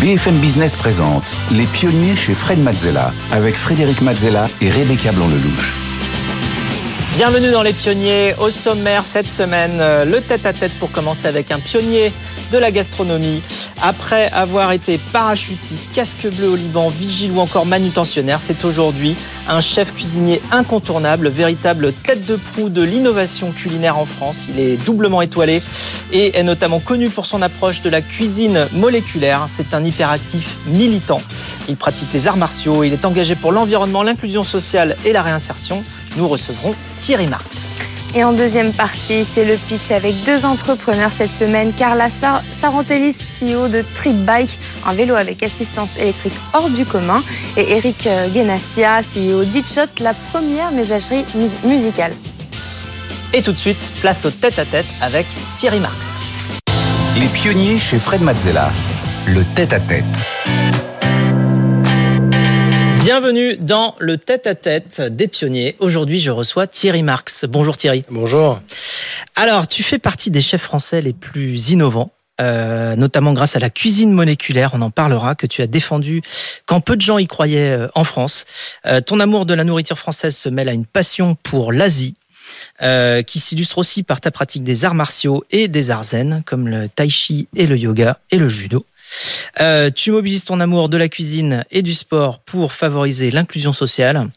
BFM Business présente Les pionniers chez Fred Mazzella avec Frédéric Mazzella et Rebecca Blanc-Lelouch. Bienvenue dans Les Pionniers. Au sommaire cette semaine, euh, le tête-à-tête pour commencer avec un pionnier de la gastronomie. Après avoir été parachutiste, casque bleu au Liban, vigile ou encore manutentionnaire, c'est aujourd'hui un chef cuisinier incontournable, véritable tête de proue de l'innovation culinaire en France. Il est doublement étoilé et est notamment connu pour son approche de la cuisine moléculaire. C'est un hyperactif militant. Il pratique les arts martiaux, il est engagé pour l'environnement, l'inclusion sociale et la réinsertion. Nous recevrons Thierry Marx. Et en deuxième partie, c'est le pitch avec deux entrepreneurs cette semaine. Carla Sarantellis, CEO de Trip Bike, un vélo avec assistance électrique hors du commun. Et Eric Genassia, CEO d'Itshot, la première messagerie musicale. Et tout de suite, place au tête-à-tête avec Thierry Marx. Les pionniers chez Fred Mazzella. Le tête-à-tête. Bienvenue dans le tête-à-tête des pionniers. Aujourd'hui, je reçois Thierry Marx. Bonjour Thierry. Bonjour. Alors, tu fais partie des chefs français les plus innovants. Euh, notamment grâce à la cuisine moléculaire, on en parlera, que tu as défendu quand peu de gens y croyaient euh, en France. Euh, ton amour de la nourriture française se mêle à une passion pour l'Asie, qui s'illustre aussi par ta pratique des arts martiaux et des arts zen, comme le tai chi et le yoga et le judo. Euh, tu mobilises ton amour de la cuisine et du sport pour favoriser l'inclusion sociale,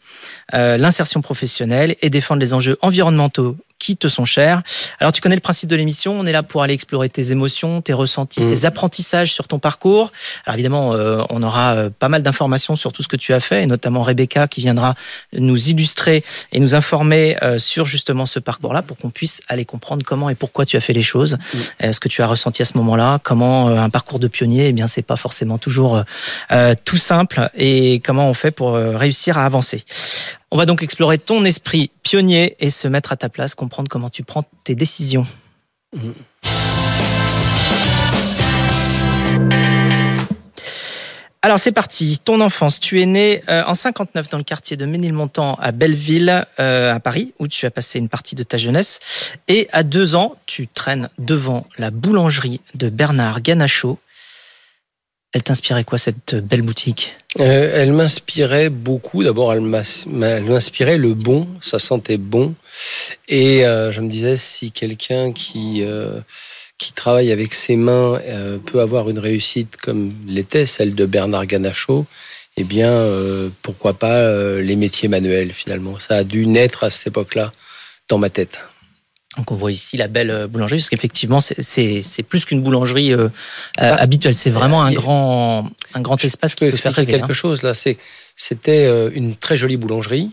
euh, l'insertion professionnelle et défendre les enjeux environnementaux qui te sont chers. Alors tu connais le principe de l'émission, on est là pour aller explorer tes émotions, tes ressentis, Mm. tes apprentissages sur ton parcours. Alors évidemment, euh, on aura euh, pas mal d'informations sur tout ce que tu as fait, et notamment Rebecca qui viendra nous illustrer et nous informer euh, sur justement ce parcours-là pour qu'on puisse aller comprendre comment et pourquoi tu as fait les choses, euh, ce que tu as ressenti à ce moment-là, comment un parcours de pionnier, eh bien c'est pas forcément toujours tout simple et comment on fait pour réussir à avancer. On va donc explorer ton esprit pionnier et se mettre à ta place, comprendre comment tu prends tes décisions. Alors c'est parti. Ton enfance, tu es né euh, en 59 dans le quartier de Ménilmontant à Belleville, euh, à Paris, où tu as passé une partie de ta jeunesse. Et à deux ans, tu traînes devant la boulangerie de Bernard Ganachaud. Elle t'inspirait quoi cette belle boutique? Euh, elle m'inspirait beaucoup. D'abord, elle m'inspirait le bon, ça sentait bon. Et euh, je me disais, si quelqu'un qui, euh, qui travaille avec ses mains euh, peut avoir une réussite comme l'était celle de Bernard Ganachaud, eh bien, euh, pourquoi pas euh, les métiers manuels finalement Ça a dû naître à cette époque-là dans ma tête. Donc on voit ici la belle euh, boulangerie, parce qu'effectivement c'est- plus qu'une boulangerie euh, euh, Ah. habituelle, c'est vraiment un a- grand un grand espace qui peut faire rêver. quelque hein. chose là. C'était une très jolie boulangerie.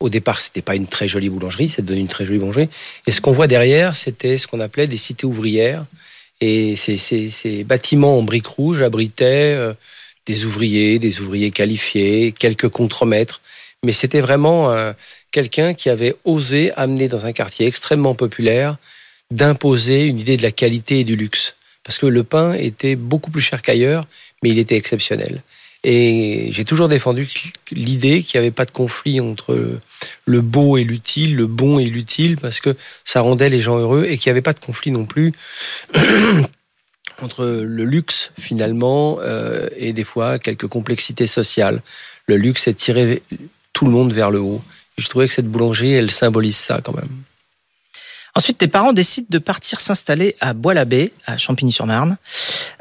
Au départ, c'était pas une très jolie boulangerie, c'est devenu une très jolie boulangerie. Et ce qu'on voit derrière, c'était ce qu'on appelait des cités ouvrières. Et ces, ces, ces bâtiments en briques rouges abritaient euh, des ouvriers, des ouvriers qualifiés, quelques contremaîtres. Mais c'était vraiment euh, quelqu'un qui avait osé amener dans un quartier extrêmement populaire d'imposer une idée de la qualité et du luxe. Parce que le pain était beaucoup plus cher qu'ailleurs, mais il était exceptionnel. Et j'ai toujours défendu l'idée qu'il n'y avait pas de conflit entre le beau et l'utile, le bon et l'utile, parce que ça rendait les gens heureux et qu'il n'y avait pas de conflit non plus entre le luxe finalement euh, et des fois quelques complexités sociales. Le luxe est tirer tout le monde vers le haut. Je trouvais que cette boulangerie, elle symbolise ça quand même. Ensuite, tes parents décident de partir s'installer à Bois-l'Abbé, à Champigny-sur-Marne.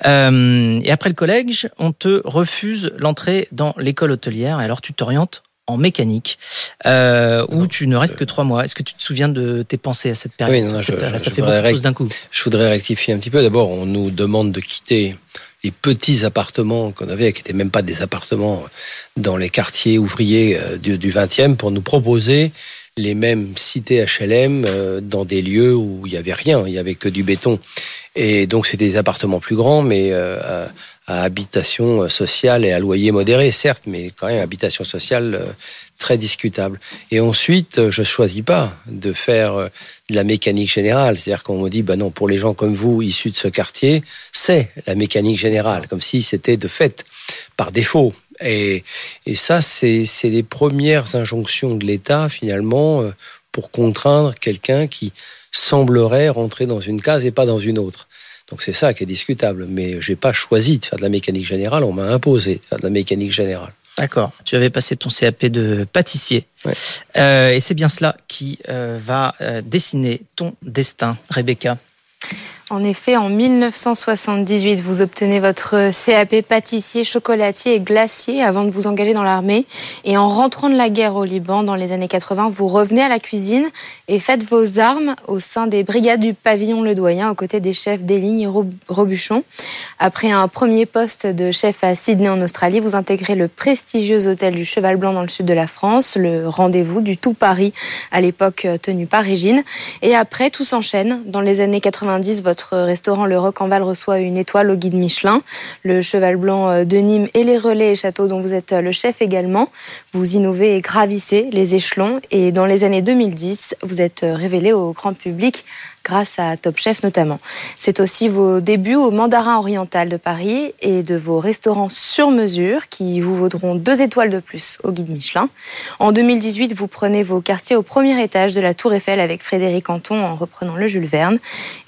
Euh, et après le collège, on te refuse l'entrée dans l'école hôtelière. Et alors, tu t'orientes en mécanique, euh, où Non, tu ne restes que trois mois. Est-ce que tu te souviens de tes pensées à cette période? Oui, non, non, je- Là, Ça je fait beaucoup de choses d'un coup. Je voudrais rectifier un petit peu. D'abord, on nous demande de quitter les petits appartements qu'on avait, qui n'étaient même pas des appartements dans les quartiers ouvriers euh, du, du 20e, pour nous proposer les mêmes cités HLM dans des lieux où il y avait rien, il y avait que du béton. Et donc c'était des appartements plus grands, mais à, habitation sociale et à loyer modéré, certes, mais quand même habitation sociale très discutable. Et ensuite, je choisis pas de faire de la mécanique générale. C'est-à-dire qu'on me dit, bah non, pour les gens comme vous, issus de ce quartier, c'est la mécanique générale, comme si c'était de fait, par défaut. Et, et ça, c'est les premières injonctions de l'État, finalement, euh, pour contraindre quelqu'un qui semblerait rentrer dans une case et pas dans une autre. Donc c'est ça qui est discutable. Mais j'ai pas choisi de faire de la mécanique générale, on m'a imposé de faire de la mécanique générale. D'accord. Tu avais passé ton CAP de pâtissier. Euh, et c'est bien cela qui euh, va dessiner ton destin, Rebecca. En effet, en 1978, vous obtenez votre CAP pâtissier, chocolatier et glacier avant de vous engager dans l'armée. Et en rentrant de la guerre au Liban dans les années 80, vous revenez à la cuisine et faites vos armes au sein des brigades du pavillon Le Doyen aux côtés des chefs Déligne et Robuchon. Après un premier poste de chef à Sydney en Australie, vous intégrez le prestigieux hôtel du Cheval Blanc dans le sud de la France, le rendez-vous du tout Paris à l'époque tenu par Régine. Et après, tout s'enchaîne. Dans les années 90, votre restaurant Le Roc en Val reçoit une étoile au guide Michelin. Le Cheval Blanc euh, de Nîmes et les relais et châteaux dont vous êtes euh, le chef également. Vous innovez et gravissez les échelons et dans les années 2010, vous êtes euh, révélé au grand public grâce à Top Chef notamment. C'est aussi vos débuts au Mandarin Oriental de Paris et de vos restaurants sur mesure qui vous vaudront deux étoiles de plus au guide Michelin. En 2018, vous prenez vos quartiers au premier étage de la Tour Eiffel avec Frédéric Anton en reprenant le Jules Verne.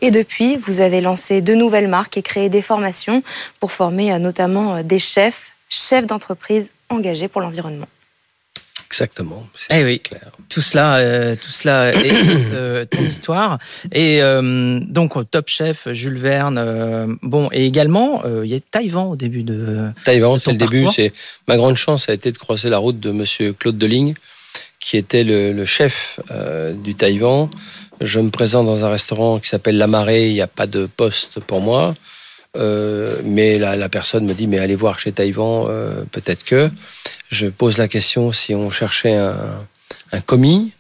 Et depuis, vous avez lancé de nouvelles marques et créé des formations pour former euh, notamment euh, des chefs, chefs d'entreprise engagés pour l'environnement. Exactement. Eh oui, clair. Tout cela, euh, tout cela est euh, ton histoire. Et euh, donc Top Chef, Jules Verne. bon, et également il y a Taïwan au début de. Taïwan, c'est le début. C'est ma grande chance a été de croiser la route de Monsieur Claude Deligne, qui était le, chef du Taïwan. Je me présente dans un restaurant qui s'appelle La Marée. Il n'y a pas de poste pour moi. Mais la, la, personne me dit mais allez voir chez Taïwan, peut-être que. Je pose la question si on cherchait un, commis.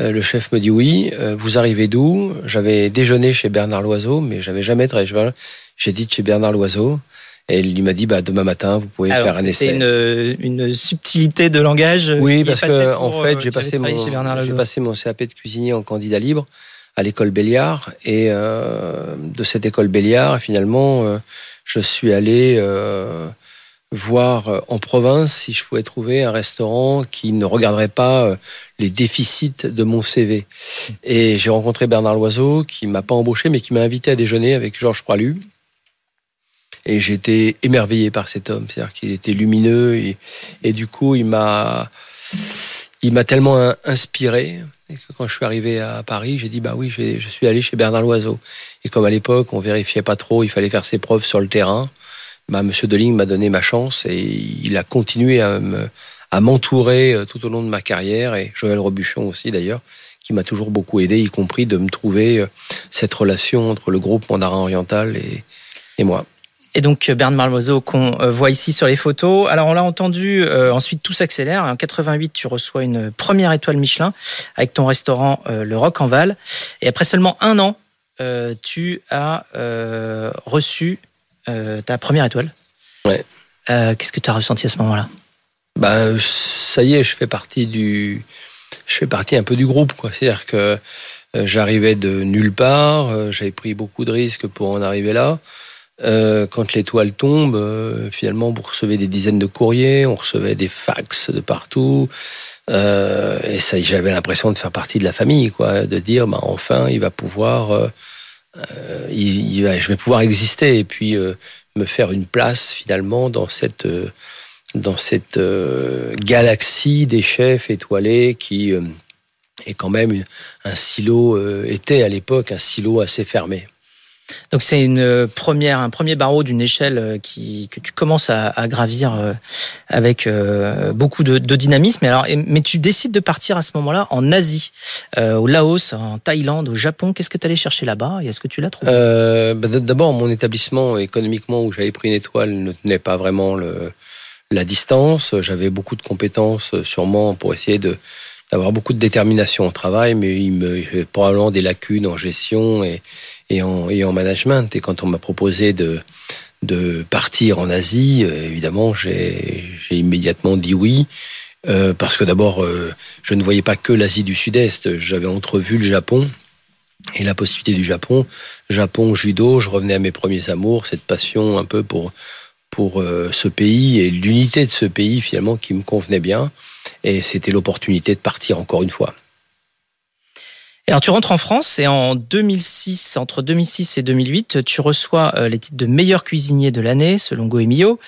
Euh, le chef me dit oui. Euh, vous arrivez d'où? J'avais déjeuné chez Bernard Loiseau, mais j'avais jamais travaillé. J'ai dit chez Bernard Loiseau. Et il m'a dit, bah, demain matin, vous pouvez faire un essai. Une, une subtilité de langage. Oui, parce que, en fait, euh, j'ai passé, mon, j'ai passé mon CAP de cuisinier en candidat libre à l'école Béliard. Et de cette école Béliard, finalement, je suis allé voir euh, en province si je pouvais trouver un restaurant qui ne regarderait pas euh, les déficits de mon CV. Et j'ai rencontré Bernard Loiseau qui m'a pas embauché mais qui m'a invité à déjeuner avec Georges Pralu. Et été émerveillé par cet homme, c'est-à-dire qu'il était lumineux et, et, du coup il m'a il m'a tellement inspiré que quand je suis arrivé à Paris, j'ai dit bah oui, je suis allé chez Bernard Loiseau. Et comme à l'époque on vérifiait pas trop, il fallait faire ses preuves sur le terrain bah, Monsieur Deligne m'a donné ma chance et il a continué à m'entourer euh, tout au long de ma carrière et Joël Robuchon aussi d'ailleurs qui m'a toujours beaucoup aidé, y compris de me trouver euh, cette relation entre le groupe Mandarin Oriental et moi. Et donc Bernard Malmoiseau qu'on euh, voit ici sur les photos. Alors on l'a entendu, ensuite tout s'accélère. En 88, tu reçois une première étoile Michelin avec ton restaurant Le Roc en Val. Et après seulement un an, tu as reçu euh, ta première étoile. Ouais. Euh, qu'est-ce que tu as ressenti à ce moment-là? Bah, ça y est, je fais partie du, je fais partie un peu du groupe, quoi. C'est-à-dire que euh, j'arrivais de nulle part, j'avais pris beaucoup de risques pour en arriver là. Quand l'étoile tombe, finalement, vous recevez des dizaines de courriers, on recevait des fax de partout. et ça, j'avais l'impression de faire partie de la famille, quoi, de dire, bah, enfin, il va pouvoir euh, il, je vais pouvoir exister et puis euh, me faire une place finalement dans cette euh, dans cette galaxie des chefs étoilés qui est quand même un silo était à l'époque un silo assez fermé. Donc c'est une première, un premier barreau d'une échelle euh, que tu commences à, gravir euh, avec euh, beaucoup de, dynamisme. Alors, mais tu décides de partir à ce moment-là en Asie, au Laos, en Thaïlande, au Japon. Qu'est-ce que tu allais chercher là-bas et est-ce que tu l'as trouvé? Bah, D'abord, mon établissement économiquement où j'avais pris une étoile ne tenait pas vraiment la distance. J'avais beaucoup de compétences sûrement pour essayer d'avoir beaucoup de détermination au travail, mais il me j'ai probablement des lacunes en gestion et, et, en, et en management. Et quand on m'a proposé de, de partir en Asie, euh, évidemment, j'ai immédiatement dit oui. Euh, parce que d'abord, euh, je ne voyais pas que l'Asie du Sud-Est. J'avais entrevu le Japon et la possibilité du Japon. Japon, judo, je revenais à mes premiers amours, cette passion un peu pour pour euh, ce pays et l'unité de ce pays finalement qui me convenait bien. Et c'était l'opportunité de partir encore une fois. Alors tu rentres en France et en 2006, entre 2006 et 2008, tu reçois euh, les titres de meilleur cuisinier de l'année selon Goemio.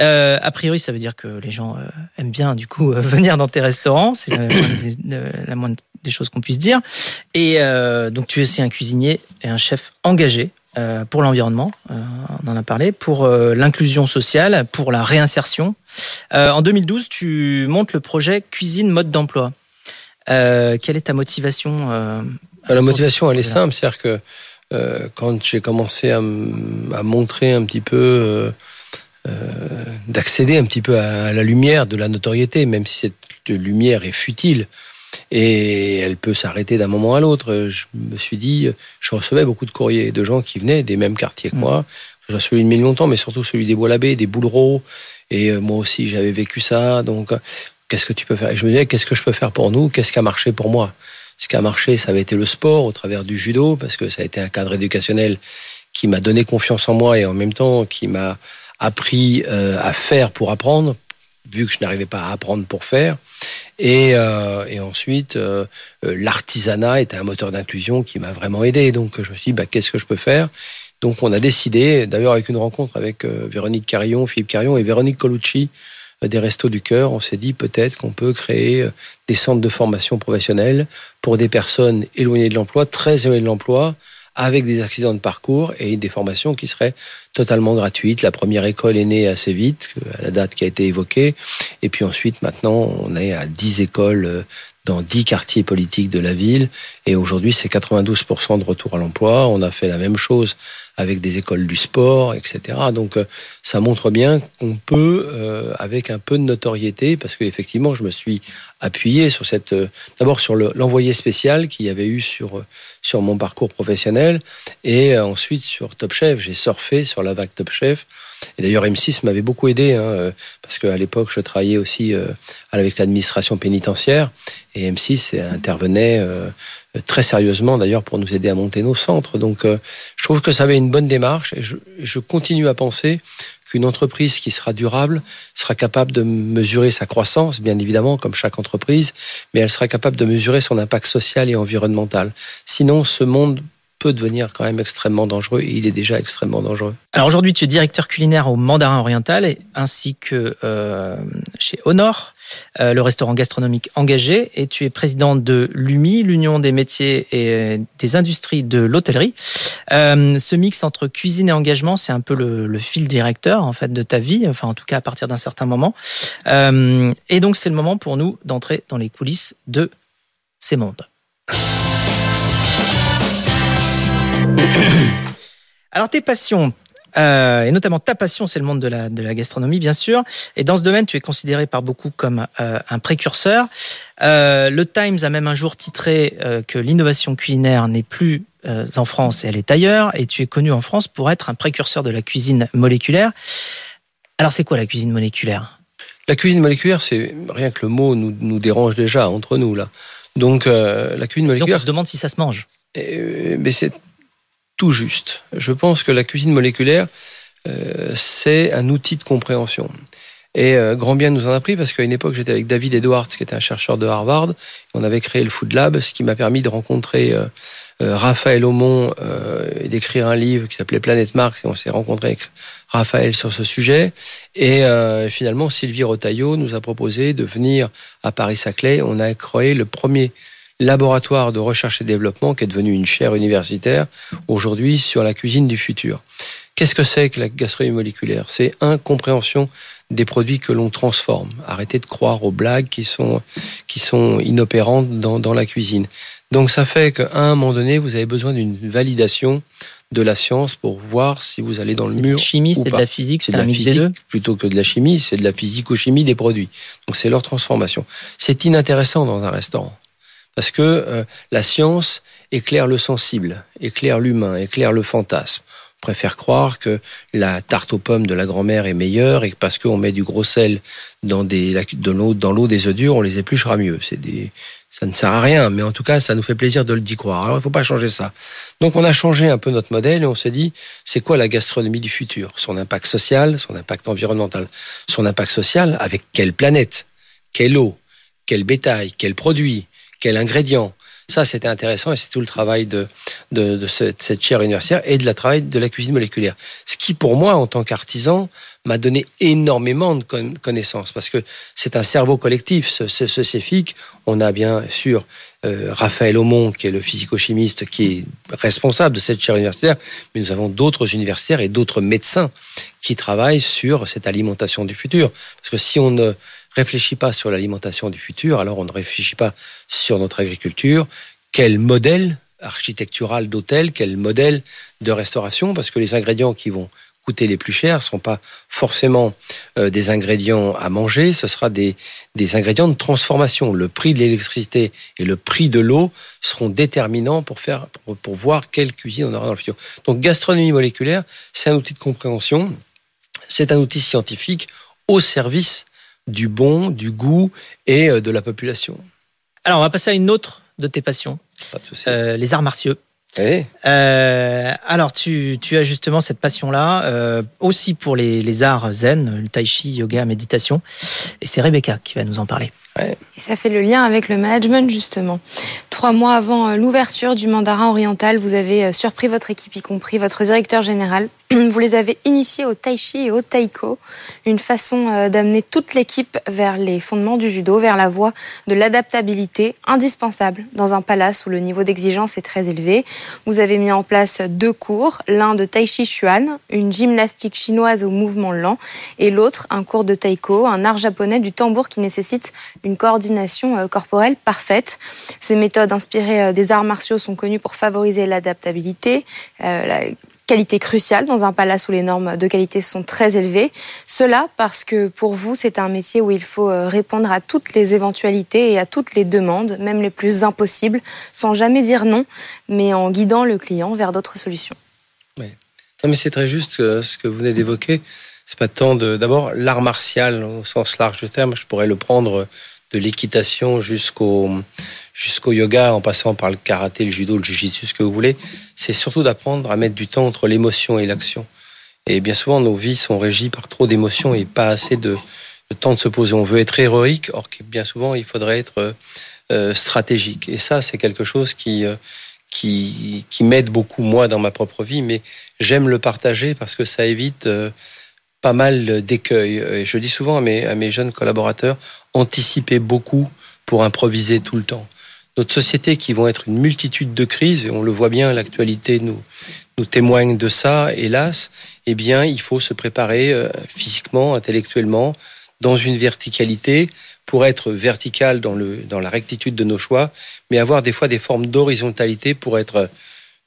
Euh, a priori, ça veut dire que les gens euh, aiment bien du coup venir dans tes restaurants. C'est la, moindre des- choses qu'on puisse dire. Et donc tu es aussi un cuisinier et un chef engagé. pour l'environnement, on en a parlé, pour l'inclusion sociale, pour la réinsertion. En 2012, tu montes le projet Cuisine Mode d'emploi. Euh, quelle est ta motivation euh, La motivation, elle est simple, c'est-à-dire que euh, quand j'ai commencé à, montrer un petit peu, d'accéder un petit peu à, à la lumière de la notoriété, même si cette lumière est futile et elle peut s'arrêter d'un moment à l'autre, je me suis dit, je recevais beaucoup de courriers de gens qui venaient des mêmes quartiers que Mm. moi, que celui de Ménilmontant, mais surtout celui des Bois-l'Abbé, des Boulereaux, et moi aussi j'avais vécu ça, donc qu'est-ce que tu peux faire? Et je me disais, qu'est-ce que je peux faire pour nous? Qu'est-ce qui a marché pour moi? Ce qui a marché, ça avait été le sport au travers du judo, parce que ça a été un cadre éducationnel qui m'a donné confiance en moi et en même temps qui m'a appris euh, à faire pour apprendre, vu que je n'arrivais pas à apprendre pour faire. Et, euh, ensuite, euh, l'artisanat était un moteur d'inclusion qui m'a vraiment aidé. Donc je me suis dit, bah, qu'est-ce que je peux faire? Donc on a décidé, d'ailleurs avec une rencontre avec Véronique Carillon, Philippe Carillon et Véronique Colucci, des Restos du Cœur, on s'est dit peut-être qu'on peut créer euh, des centres de formation professionnelle pour des personnes éloignées de l'emploi, très éloignées de l'emploi, avec des accidents de parcours et des formations qui seraient totalement gratuites. La première école est née assez vite, à la date qui a été évoquée. Et puis ensuite, maintenant, on est à 10 écoles euh, dans 10 quartiers politiques de la ville. Et aujourd'hui, c'est 92% de retour à l'emploi. On a fait la même chose avec des écoles du sport, etc. Donc, euh, ça montre bien qu'on peut, euh, avec un peu de notoriété, parce que effectivement, je me suis appuyé sur cette, euh, d'abord sur le- l'envoyé spécial qu'il y avait eu sur sur mon parcours professionnel, et ensuite sur Top Chef. J'ai surfé sur la vague Top Chef. Et d'ailleurs, M6 m'avait beaucoup aidé, hein, euh, parce qu'à l'époque, je travaillais aussi euh, avec l'administration pénitentiaire, et M6 intervenait euh, très sérieusement, d'ailleurs, pour nous aider à monter nos centres. Donc, je trouve que ça avait une bonne démarche, et je, je continue à penser qu'une entreprise qui sera durable sera capable de mesurer sa croissance, bien évidemment, comme chaque entreprise, mais elle sera capable de mesurer son impact social et environnemental. Sinon, ce monde peut devenir quand même extrêmement dangereux, et il est déjà extrêmement dangereux. Alors aujourd'hui, tu es directeur culinaire au Mandarin Oriental ainsi que euh, chez Honor, euh, le restaurant gastronomique engagé, et tu es président de l'UMI, l'Union des métiers et des industries de l'hôtellerie. Euh, ce mix entre cuisine et engagement, c'est un peu le, le fil directeur en fait de ta vie, enfin en tout cas à partir d'un certain moment. Et donc c'est le moment pour nous d'entrer dans les coulisses de ces mondes. Alors tes passions, euh, et notamment ta passion, c'est le monde de la, de la gastronomie, bien sûr. Et dans ce domaine, tu es considéré par beaucoup comme euh, un précurseur. Euh, le Times a même un jour titré que l'innovation culinaire n'est plus en France et elle est ailleurs. Et tu es connu en France pour être un précurseur de la cuisine moléculaire. Alors c'est quoi la cuisine moléculaire? La cuisine moléculaire, c'est rien que le mot nous, nous dérange déjà entre nous là. Donc la cuisine Disons qu'on moléculaire, se demande si ça se mange. Mais c'est tout juste. Je pense que la cuisine moléculaire, euh, c'est un outil de compréhension. Et euh, grand bien nous en a pris parce qu'à une époque, j'étais avec David Edwards, qui était un chercheur de Harvard. On avait créé le Food Lab, ce qui m'a permis de rencontrer euh, Raphaël Aumont et d'écrire un livre qui s'appelait Planète Mars. Et on s'est rencontré avec Raphaël sur ce sujet. Et finalement, Sylvie Rotaillot nous a proposé de venir à Paris-Saclay. On a créé le premier laboratoire de recherche et développement qui est devenu une chaire universitaire aujourd'hui sur la cuisine du futur. Qu'est-ce que c'est que la gastronomie moléculaire? C'est incompréhension des produits que l'on transforme. Arrêtez de croire aux blagues qui sont, qui sont inopérantes dans, dans la cuisine. Donc ça fait qu'à un moment donné, vous avez besoin d'une validation de la science pour voir si vous allez dans le C'est de mur. la chimie, c'est de la physique, C'est de la mix des physique deux? plutôt que de la chimie, c'est de la physico-chimie des produits. Donc c'est leur transformation. C'est inintéressant dans un restaurant parce que euh, la science éclaire le sensible, éclaire l'humain, éclaire le fantasme. On préfère croire que la tarte aux pommes de la grand-mère est meilleure et que parce qu'on met du gros sel dans des de l'eau dans l'eau des œufs durs, on les épluchera mieux. C'est des ça ne sert à rien, mais en tout cas, ça nous fait plaisir de le d'y croire. Alors, il ne faut pas changer ça. Donc, on a changé un peu notre modèle et on s'est dit, c'est quoi la gastronomie du futur? Son impact social, son impact environnemental, son impact social avec quelle planète? Quelle eau? Quel bétail? Quel produit? Quel ingrédient ça, c'était intéressant et c'est tout le travail de, de, cette, chaire universitaire et de la travail de la cuisine moléculaire. Ce qui, pour moi, en tant qu'artisan, m'a donné énormément de con- connaissances parce que c'est un cerveau collectif, ce, ce, ce CEFIC. On a bien sûr euh, Raphaël Aumont, qui est le physico-chimiste, qui est responsable de cette chaire universitaire, mais nous avons d'autres universitaires et d'autres médecins qui travaillent sur cette alimentation du futur. Parce que si on ne réfléchit pas sur l'alimentation du futur, alors on ne réfléchit pas sur notre agriculture. Quel modèle architectural d'hôtel, quel modèle de restauration, parce que les ingrédients qui vont coûter les plus chers ne seront pas forcément euh, des ingrédients à manger, ce sera des, des ingrédients de transformation. Le prix de l'électricité et le prix de l'eau seront déterminants pour, faire, pour, pour voir quelle cuisine on aura dans le futur. Donc gastronomie moléculaire, c'est un outil de compréhension, c'est un outil scientifique au service du bon, du goût et euh, de la population. Alors, on va passer à une autre de tes passions, Pas de souci. euh, les arts martiaux. Eh, Euh, alors, tu, tu as justement cette passion-là, euh, aussi pour les, les arts zen, le tai chi, yoga, méditation. Et c'est Rebecca qui va nous en parler. Et ça fait le lien avec le management, justement. Trois mois avant euh, l'ouverture du mandarin oriental, vous avez euh, surpris votre équipe, y compris votre directeur général. Vous les avez initiés au tai chi et au taiko, une façon euh, d'amener toute l'équipe vers les fondements du judo, vers la voie de l'adaptabilité, indispensable dans un palace où le niveau d'exigence est très élevé. Vous avez mis en place deux cours, l'un de tai chi chuan, une gymnastique chinoise au mouvement lent, et l'autre un cours de taiko, un art japonais du tambour qui nécessite une coordination euh, corporelle parfaite. Ces méthodes inspirées euh, des arts martiaux sont connues pour favoriser l'adaptabilité, euh, la qualité cruciale dans un palace où les normes de qualité sont très élevées. Cela parce que pour vous, c'est un métier où il faut répondre à toutes les éventualités et à toutes les demandes, même les plus impossibles, sans jamais dire non, mais en guidant le client vers d'autres solutions. Non, mais c'est très juste ce que vous venez d'évoquer. C'est pas tant de. D'abord, l'art martial au sens large du terme, je pourrais le prendre de l'équitation jusqu'au jusqu'au yoga, en passant par le karaté, le judo, le jujitsu, ce que vous voulez. C'est surtout d'apprendre à mettre du temps entre l'émotion et l'action. Et bien souvent, nos vies sont régies par trop d'émotions et pas assez de, temps de se poser. On veut être héroïque, or bien souvent, il faudrait être euh, euh, stratégique. Et ça, c'est quelque chose qui euh, qui, qui m'aide beaucoup moi dans ma propre vie, mais j'aime le partager parce que ça évite pas mal d'écueils. Et je dis souvent à mes, jeunes collaborateurs, anticipez beaucoup pour improviser tout le temps. Notre société qui vont être une multitude de crises, et on le voit bien, l'actualité nous, témoigne de ça, hélas, eh bien, il faut se préparer euh, physiquement, intellectuellement, dans une verticalité, pour être vertical dans la rectitude de nos choix, mais avoir des fois des formes d'horizontalité pour être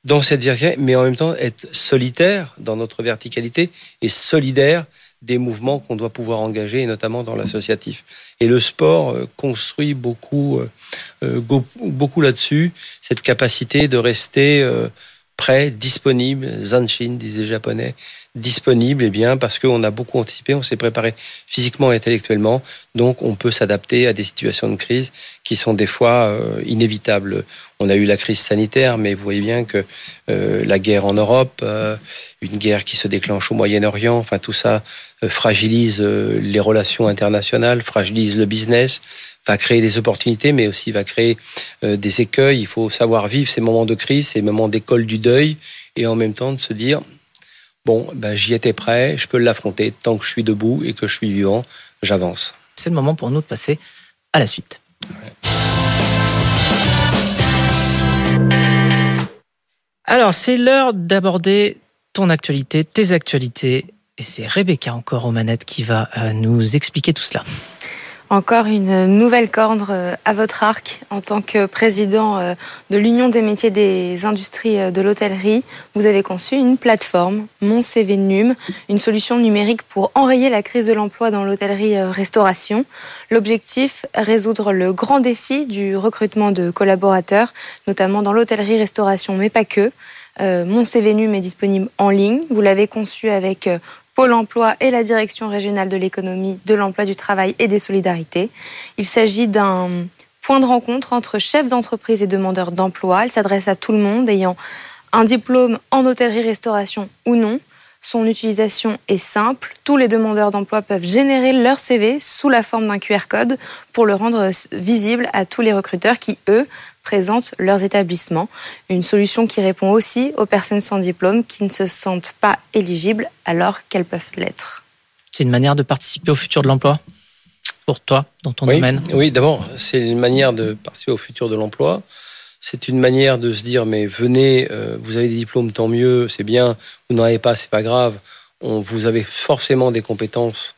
dans cette verticalité, mais en même temps être solitaire dans notre verticalité et solidaire des mouvements qu'on doit pouvoir engager, et notamment dans l'associatif. Et le sport euh, construit beaucoup, euh, euh, beaucoup là-dessus, cette capacité de rester prêt, disponible, zanshin, disait les japonais, disponible, et bien parce qu'on a beaucoup anticipé, on s'est préparé physiquement et intellectuellement, donc on peut s'adapter à des situations de crise qui sont des fois euh, inévitables. On a eu la crise sanitaire, mais vous voyez bien que euh, la guerre en Europe, euh, une guerre qui se déclenche au Moyen-Orient, enfin tout ça fragilise les relations internationales, fragilise le business, va créer des opportunités, mais aussi va créer des écueils. Il faut savoir vivre ces moments de crise, ces moments d'école du deuil, et en même temps de se dire bon, ben, j'y étais prêt, je peux l'affronter tant que je suis debout et que je suis vivant, j'avance. C'est le moment pour nous de passer à la suite. Alors, c'est l'heure d'aborder ton actualité, tes actualités. Et c'est Rebecca encore aux manettes qui va euh, nous expliquer tout cela. Encore une nouvelle corde euh, à votre arc en tant que président euh, de l'Union des métiers des industries euh, de l'hôtellerie. Vous avez conçu une plateforme, Mon CV Num, une solution numérique pour enrayer la crise de l'emploi dans l'hôtellerie-restauration. L'objectif, résoudre le grand défi du recrutement de collaborateurs, notamment dans l'hôtellerie-restauration, mais pas que. Mon CV Num est disponible en ligne. Vous l'avez conçu avec Pôle emploi et la Direction régionale de l'économie, de l'emploi, du travail et des solidarités. Il s'agit d'un point de rencontre entre chefs d'entreprise et demandeurs d'emploi. Elle s'adresse à tout le monde ayant un diplôme en hôtellerie-restauration ou non. Son utilisation est simple. Tous les demandeurs d'emploi peuvent générer leur CV sous la forme d'un QR code pour le rendre visible à tous les recruteurs qui, eux, présentent leurs établissements. Une solution qui répond aussi aux personnes sans diplôme qui ne se sentent pas éligibles alors qu'elles peuvent l'être. C'est une manière de participer au futur de l'emploi pour toi, dans ton oui, domaine Oui, d'abord, c'est une manière de participer au futur de l'emploi. C'est une manière de se dire, mais venez, euh, vous avez des diplômes, tant mieux, c'est bien. Vous n'en avez pas, c'est pas grave. On, vous avez forcément des compétences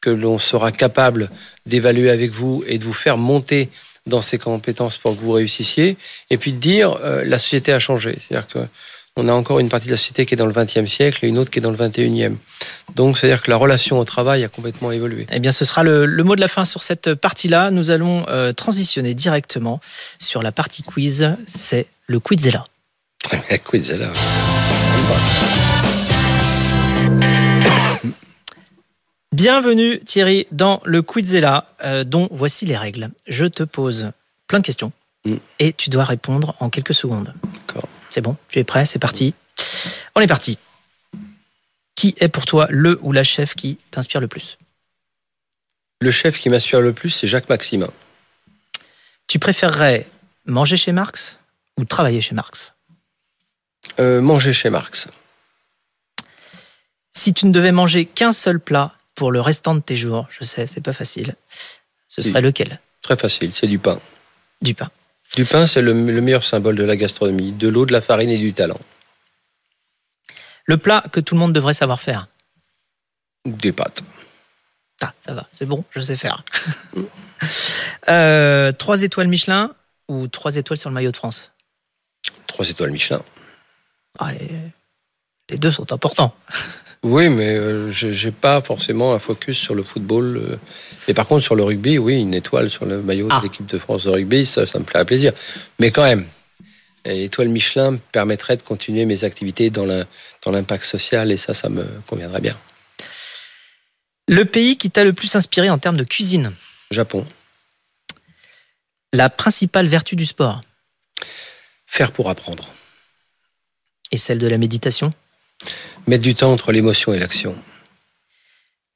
que l'on sera capable d'évaluer avec vous et de vous faire monter dans ces compétences pour que vous réussissiez. Et puis de dire, euh, la société a changé. C'est-à-dire que on a encore une partie de la société qui est dans le XXe siècle et une autre qui est dans le XXIe. Donc, c'est-à-dire que la relation au travail a complètement évolué. Eh bien, ce sera le, mot de la fin sur cette partie-là. Nous allons euh, transitionner directement sur la partie quiz. C'est le Quizella. Quizella. Bienvenue Thierry dans le Quizella, euh, dont voici les règles. Je te pose plein de questions mm. et tu dois répondre en quelques secondes. D'accord. C'est bon, tu es prêt, c'est parti. On est parti. Qui est pour toi le ou la chef qui t'inspire le plus? Le chef qui m'inspire le plus, c'est Jacques Maximin. Tu préférerais manger chez Marx ou travailler chez Marx? Euh, Manger chez Marx. Si tu ne devais manger qu'un seul plat pour le restant de tes jours, je sais, c'est pas facile, ce serait lequel? Très facile, c'est du pain. Du pain. Du pain, c'est le, meilleur symbole de la gastronomie. De l'eau, de la farine et du talent. Le plat que tout le monde devrait savoir faire? Des pâtes. Ah, ça va, c'est bon, je sais faire. Euh, trois étoiles Michelin ou trois étoiles sur le maillot de France? Trois étoiles Michelin. Ah, les deux sont importants. Oui, mais euh, je j'ai pas forcément un focus sur le football. Euh. Et par contre, sur le rugby, oui, une étoile sur le maillot de ah. l'équipe de France de rugby, ça, ça me plaît à plaisir. Mais quand même, l'étoile Michelin permettrait de continuer mes activités dans l'impact social et ça, ça me conviendrait bien. Le pays qui t'a le plus inspiré en termes de cuisine? Japon. La principale vertu du sport? Faire pour apprendre. Et celle de la méditation? Mettre du temps entre l'émotion et l'action.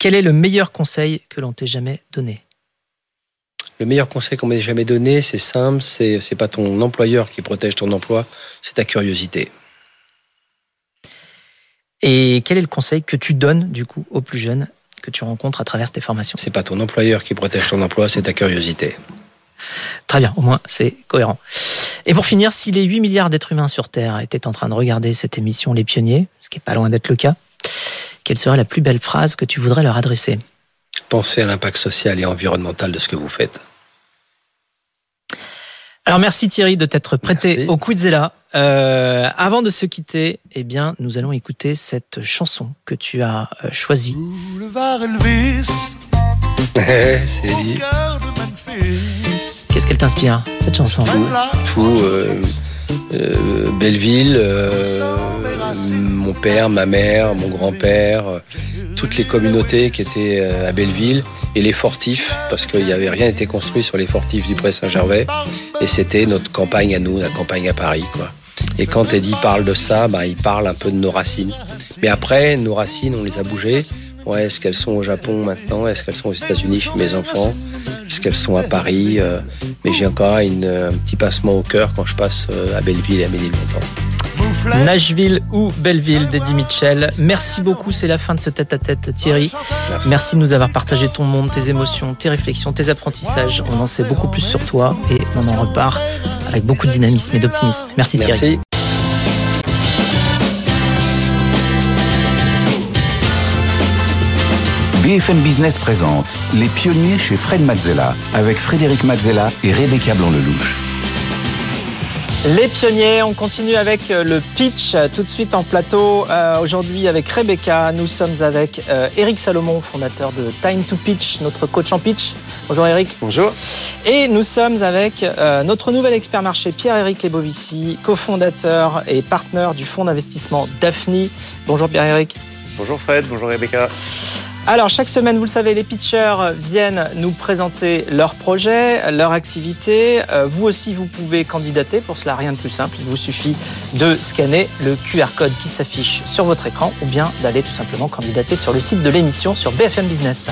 Quel est le meilleur conseil que l'on t'ait jamais donné? Le meilleur conseil qu'on m'ait jamais donné, c'est simple, c'est n'est pas ton employeur qui protège ton emploi, c'est ta curiosité. Et quel est le conseil que tu donnes du coup aux plus jeunes que tu rencontres à travers tes formations? C'est pas ton employeur qui protège ton emploi, c'est ta curiosité. Très bien, au moins c'est cohérent. Et pour finir, si les 8 milliards d'êtres humains sur Terre étaient en train de regarder cette émission Les Pionniers, ce qui est pas loin d'être le cas, quelle serait la plus belle phrase que tu voudrais leur adresser? Pensez à l'impact social et environnemental de ce que vous faites. Alors merci Thierry de t'être prêté au Quizella. Euh, avant de se quitter, eh bien, nous allons écouter cette chanson que tu as euh, choisie. C'est lui. Qu'est-ce qu'elle t'inspire, cette chanson Tout. Euh, euh, Belleville, euh, mon père, ma mère, mon grand-père, toutes les communautés qui étaient à Belleville et les fortifs, parce qu'il n'y avait rien été construit sur les fortifs du Pré Saint-Gervais. Et c'était notre campagne à nous, la campagne à Paris. Quoi. Et quand Eddie parle de ça, bah, il parle un peu de nos racines. Mais après, nos racines, on les a bougées. Ouais, est-ce qu'elles sont au Japon maintenant? Est-ce qu'elles sont aux États-Unis chez mes enfants? Est-ce qu'elles sont à Paris? Euh, Mais j'ai encore une, un petit passement au cœur quand je passe euh, à Belleville et à Ménilmontant. Nashville ou Belleville d'Eddie Mitchell. Merci beaucoup, c'est la fin de ce tête-à-tête Thierry. Merci. de nous avoir partagé ton monde, tes émotions, tes réflexions, tes apprentissages. On en sait beaucoup plus sur toi et on en repart avec beaucoup de dynamisme et d'optimisme. Merci Thierry. BFM Business présente Les pionniers chez Fred Mazzella avec Frédéric Mazzella et Rebecca Blanc-Lelouch. Les pionniers, on continue avec euh, le pitch tout de suite en plateau. Euh, Aujourd'hui avec Rebecca, nous sommes avec euh, Eric Salomon, fondateur de Time to Pitch, notre coach en pitch. Bonjour Eric. Bonjour. Et nous sommes avec euh, notre nouvel expert marché, Pierre-Éric Lebovici, cofondateur et partenaire du fonds d'investissement Daphne. Bonjour Pierre-Éric. Bonjour Fred, bonjour Rebecca. Alors, chaque semaine, vous le savez, les pitchers viennent nous présenter leurs projets, leur activité. Euh, vous aussi, vous pouvez candidater. Pour cela, rien de plus simple. Il vous suffit de scanner le QR code qui s'affiche sur votre écran ou bien d'aller tout simplement candidater sur le site de l'émission sur BFM Business.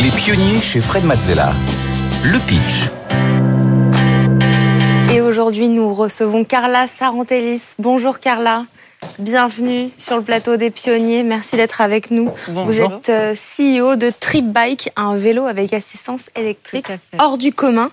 Les pionniers chez Fred Mazzella. Le pitch. Et aujourd'hui, nous recevons Carla Sarantellis. Bonjour Carla. Bienvenue sur le plateau des pionniers. Merci d'être avec nous. Bonjour. Vous êtes euh, CEO de Trip Bike, un vélo avec assistance électrique hors du commun.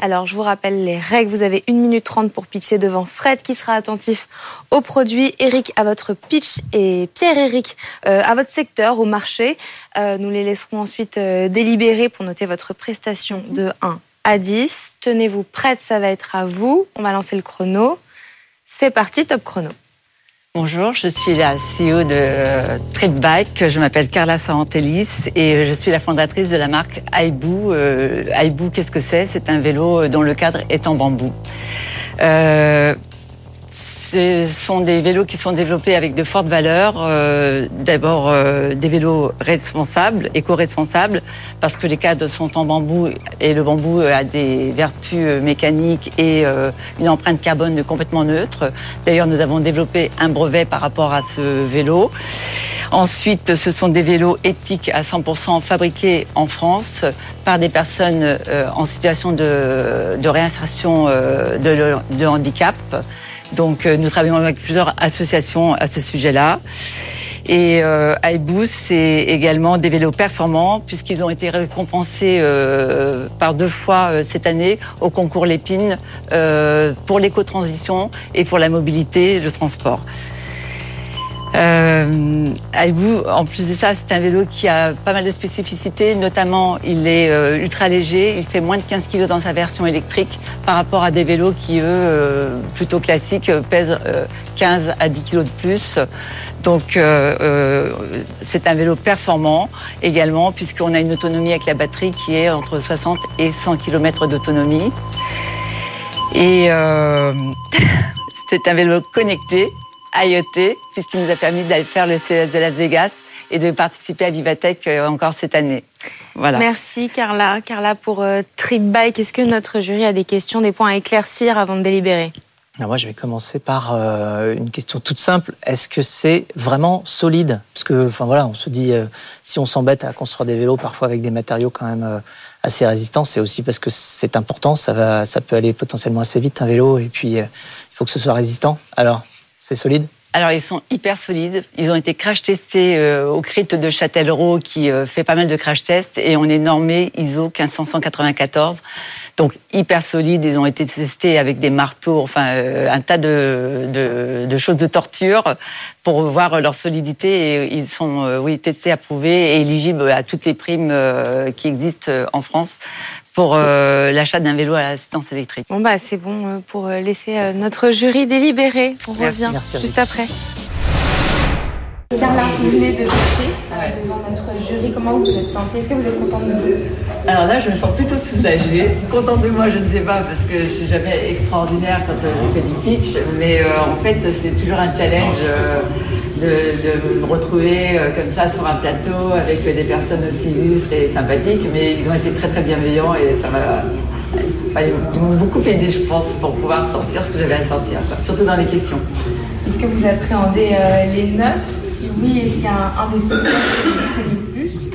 Alors, je vous rappelle les règles. Vous avez 1 minute 30 pour pitcher devant Fred qui sera attentif au produit, Eric à votre pitch et Pierre-Éric euh, à votre secteur, au marché. Euh, nous les laisserons ensuite délibérer pour noter votre prestation de 1 à 10. Tenez-vous prête, ça va être à vous. On va lancer le chrono. C'est parti, top chrono. Bonjour, je suis la CEO de euh, Trip Bike. Je m'appelle Carla Sarantellis et je suis la fondatrice de la marque Aibou. Euh, Aibou, qu'est-ce que c'est? C'est un vélo dont le cadre est en bambou. Euh, ce sont des vélos qui sont développés avec de fortes valeurs. Euh, D'abord, euh, des vélos responsables, éco-responsables, parce que les cadres sont en bambou et le bambou a des vertus euh, mécaniques et une empreinte carbone complètement neutre. D'ailleurs, nous avons développé un brevet par rapport à ce vélo. Ensuite, ce sont des vélos éthiques à 100% fabriqués en France par des personnes en situation de, réinsertion de handicap. Donc, euh, nous travaillons avec plusieurs associations à ce sujet-là. Et euh, Aibou, c'est également des vélos performants, puisqu'ils ont été récompensés euh, par deux fois euh, cette année au concours Lépine pour l'éco-transition et pour la mobilité et le transport. Euh, en plus de ça, c'est un vélo qui a pas mal de spécificités, notamment il est euh, ultra léger, il fait moins de 15 kg dans sa version électrique par rapport à des vélos qui, eux, euh, plutôt classiques, euh, pèsent euh, 15 à 10 kg de plus. Donc c'est un vélo performant également, puisqu'on a une autonomie avec la batterie qui est entre 60 et 100 km d'autonomie. Et c'est un vélo connecté, IoT, puisqu'il nous a permis d'aller faire le CES de Las Vegas et de participer à Vivatech euh, encore cette année. Voilà. Merci Carla. Carla pour euh, Trip Bike. Est-ce que notre jury a des questions, des points à éclaircir avant de délibérer? Alors moi, je vais commencer par euh, une question toute simple. Est-ce que c'est vraiment solide? Parce que, enfin voilà, on se dit, euh, si on s'embête à construire des vélos parfois avec des matériaux quand même euh, assez résistants, c'est aussi parce que c'est important. Ça va, ça peut aller potentiellement assez vite un vélo, et puis euh, il faut que ce soit résistant. Alors, c'est solide Alors, ils sont hyper solides. Ils ont été crash testés euh, au CRIT de Châtellerault, qui euh, fait pas mal de crash tests, et on est normé ISO 15194. Donc, hyper solides. Ils ont été testés avec des marteaux, enfin, euh, un tas de, choses de torture pour voir leur solidité. Et ils sont, oui, testés, approuvés et éligibles à toutes les primes qui existent en France pour euh, l'achat d'un vélo à assistance électrique. Bon bah c'est bon euh, pour euh, laisser notre jury délibérer. On Merci, revient merci, juste après. Carla, vous venez de pitcher devant notre jury. Comment vous vous êtes sentie? Est-ce que vous êtes contente de vous? Alors là, je me sens plutôt soulagée. Contente de moi, je ne sais pas, parce que je suis jamais extraordinaire quand euh, je fais du pitch. Mais euh, en fait, c'est toujours un challenge euh, de, me retrouver comme ça sur un plateau avec des personnes aussi illustres et sympathiques. Mais ils ont été très très bienveillants et ça m'a. ils m'ont beaucoup aidé, je pense, pour pouvoir sortir ce que j'avais à sortir, surtout dans les questions. Est-ce que vous appréhendez euh, les notes? Si oui, est-ce qu'il y a un, un de ces notes que vous prenez plus?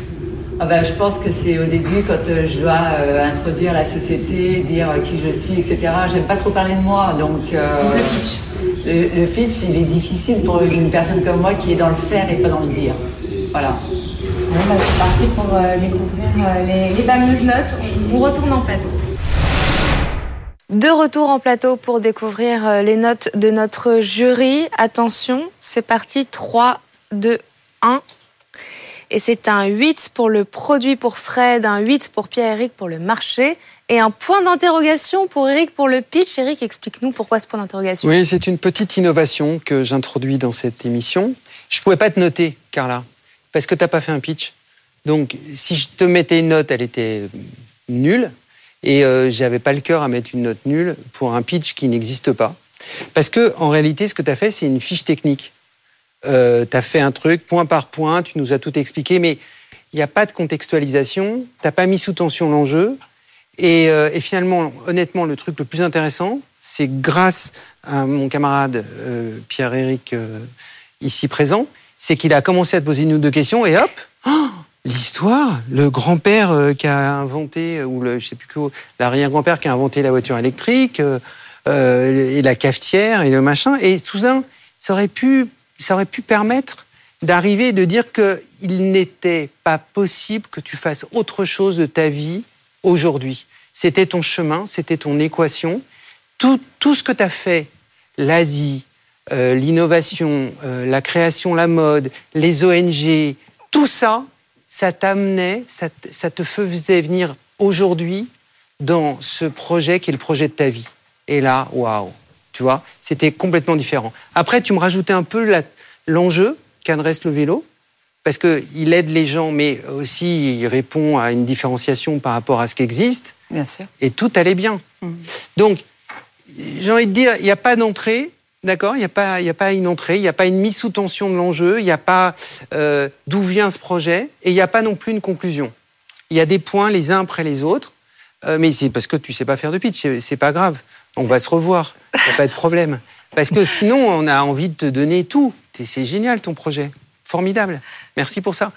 Ah ben, je pense que c'est au début quand euh, je dois euh, introduire la société, dire qui je suis, etc. J'aime pas trop parler de moi, donc euh, Le pitch. le, le pitch il est difficile pour une personne comme moi qui est dans le faire et pas dans le dire. Voilà. Bon, bah, c'est parti pour découvrir les, les fameuses notes. On, on retourne en plateau. De retour en plateau pour découvrir euh, les notes de notre jury. Attention, c'est parti. 3, 2, 1. Et c'est un 8 pour le produit pour Fred, un 8 pour Pierre-Éric pour le marché et un point d'interrogation pour Eric pour le pitch. Eric, explique-nous pourquoi ce point d'interrogation. Oui, c'est une petite innovation que j'introduis dans cette émission. Je ne pouvais pas te noter, Carla, parce que tu n'as pas fait un pitch. Donc, si je te mettais une note, elle était nulle. Et euh, j'avais pas le cœur à mettre une note nulle pour un pitch qui n'existe pas. Parce que, en réalité, ce que tu as fait, c'est une fiche technique. Euh, tu as fait un truc point par point, tu nous as tout expliqué, mais il n'y a pas de contextualisation, tu pas mis sous tension l'enjeu. Et, euh, et, finalement, honnêtement, le truc le plus intéressant, c'est grâce à mon camarade euh, Pierre-Éric, euh, ici présent, c'est qu'il a commencé à te poser une ou deux questions et hop, oh, l'histoire, le grand-père euh, qui a inventé, ou le, je sais plus quoi, l'arrière-grand-père qui a inventé la voiture électrique, euh, et la cafetière et le machin, et tout ça, ça aurait pu, ça aurait pu permettre d'arriver de dire qu'il n'était pas possible que tu fasses autre chose de ta vie aujourd'hui. C'était ton chemin, c'était ton équation. Tout, tout ce que tu as fait, l'Asie, euh, l'innovation, euh, la création, la mode, les ONG, tout ça, ça t'amenait, ça, ça, te faisait venir aujourd'hui dans ce projet qui est le projet de ta vie. Et là, waouh, tu vois, c'était complètement différent. Après, tu me rajoutais un peu l'enjeu qu'adresse le vélo parce qu'il aide les gens, mais aussi il répond à une différenciation par rapport à ce qui existe. Bien sûr. Et tout allait bien. Mmh. Donc, j'ai envie de dire, il n'y a pas d'entrée, d'accord Il n'y a, pas, une entrée, il n'y a pas une mise sous tension de l'enjeu, il n'y a pas euh, d'où vient ce projet, et il n'y a pas non plus une conclusion. Il y a des points les uns après les autres, euh, mais c'est parce que tu ne sais pas faire de pitch, c'est pas grave. On va se revoir, il n'y a pas de problème. Parce que sinon, on a envie de te donner tout. C'est génial ton projet. Formidable. Merci pour ça.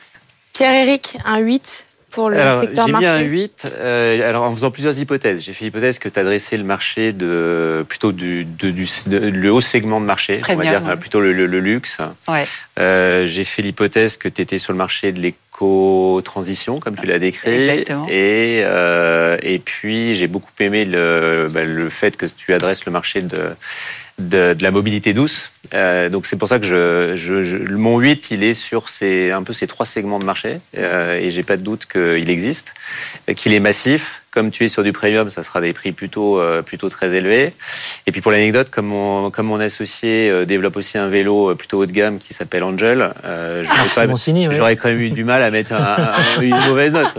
Pierre-Éric, un 8 pour le alors, secteur marché J'ai mis un 8 euh, alors en faisant plusieurs hypothèses. J'ai fait l'hypothèse que tu adressais le marché de, plutôt du, de, du de, le haut segment de marché, Premium, on va dire ouais. plutôt le, le, le luxe. Ouais. Euh, J'ai fait l'hypothèse que tu étais sur le marché de l'éco-transition, comme tu l'as décrit. Exactement. Et, euh, et puis j'ai beaucoup aimé le, bah, le fait que tu adresses le marché de de, la mobilité douce. Euh, donc c'est pour ça que je, je, je, mon 8, il est sur ces, un peu ces trois segments de marché euh, et j'ai pas de doute qu'il existe, qu'il est massif. Comme tu es sur du premium, ça sera des prix plutôt, euh, plutôt très élevés. Et puis pour l'anecdote, comme mon, comme mon associé euh, développe aussi un vélo plutôt haut de gamme qui s'appelle Angel, euh, ah, j'aurais signé, ouais. quand même eu du mal à mettre un, un, une mauvaise note.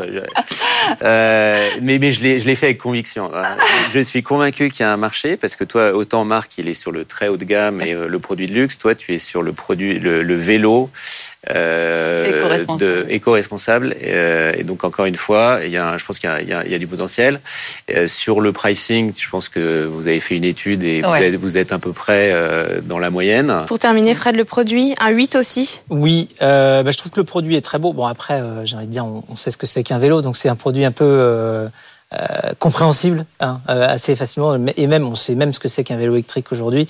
Euh, mais mais je l'ai fait avec conviction. Je suis convaincu qu'il y a un marché parce que toi, autant Marc, il est sur le très haut de gamme et euh, le produit de luxe. Toi, tu es sur le produit, le, le vélo. Euh, éco-responsable. Éco euh, et donc, encore une fois, il y a, je pense qu'il y, y, y, a du potentiel. Euh, sur le pricing, je pense que vous avez fait une étude et ouais. vous, êtes, vous, êtes, à peu près euh, dans la moyenne. Pour terminer, Fred, le produit, un 8 aussi? Oui, bah, je trouve que le produit est très beau. Bon, après, j'ai envie de dire, on, on sait ce que c'est qu'un vélo, donc c'est un produit un peu euh, compréhensible hein, euh, assez facilement et même on sait même ce que c'est qu'un vélo électrique aujourd'hui.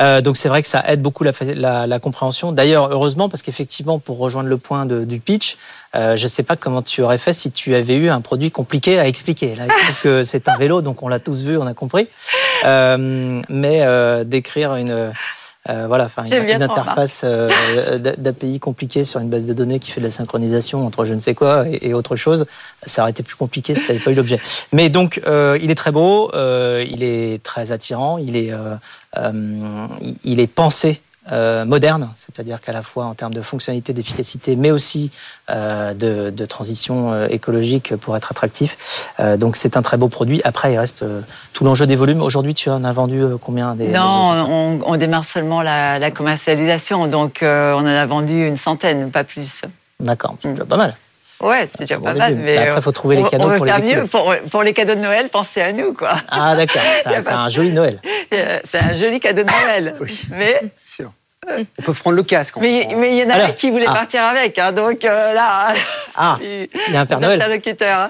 Euh, donc c'est vrai que ça aide beaucoup la, la, la compréhension. D'ailleurs heureusement parce qu'effectivement pour rejoindre le point de, du pitch je sais pas comment tu aurais fait si tu avais eu un produit compliqué à expliquer. Là je trouve que c'est un vélo donc on l'a tous vu on a compris. Mais d'écrire une euh, voilà, enfin une, une interface euh, d'API compliquée sur une base de données qui fait de la synchronisation entre je ne sais quoi et, et autre chose, ça aurait été plus compliqué si tu n'avais pas eu l'objet. Mais donc, euh, il est très beau, euh, il est très attirant, il est, euh, il est pensé euh, moderne, c'est-à-dire qu'à la fois en termes de fonctionnalité, d'efficacité, mais aussi euh, de, de, transition euh, écologique pour être attractif. Euh, donc c'est un très beau produit. Après, il reste tout l'enjeu des volumes. Aujourd'hui, tu en as vendu combien des, Non, des... On, on, démarre seulement la, la commercialisation, donc on en a vendu une centaine, pas plus. D'accord, déjà pas mal. Ouais, c'est déjà pas mal. Mais après, il faut trouver les cadeaux on veut pour faire les mieux. Pour, pour, les cadeaux de Noël, pensez à nous, quoi. Ah, d'accord. C'est un joli Noël. C'est un joli cadeau de Noël. oui, mais. sûr. On peut prendre le casque. Mais il y en a Alors, qui voulait ah. partir avec, hein, donc euh, là. Ah, il y a un Père Noël. Hein.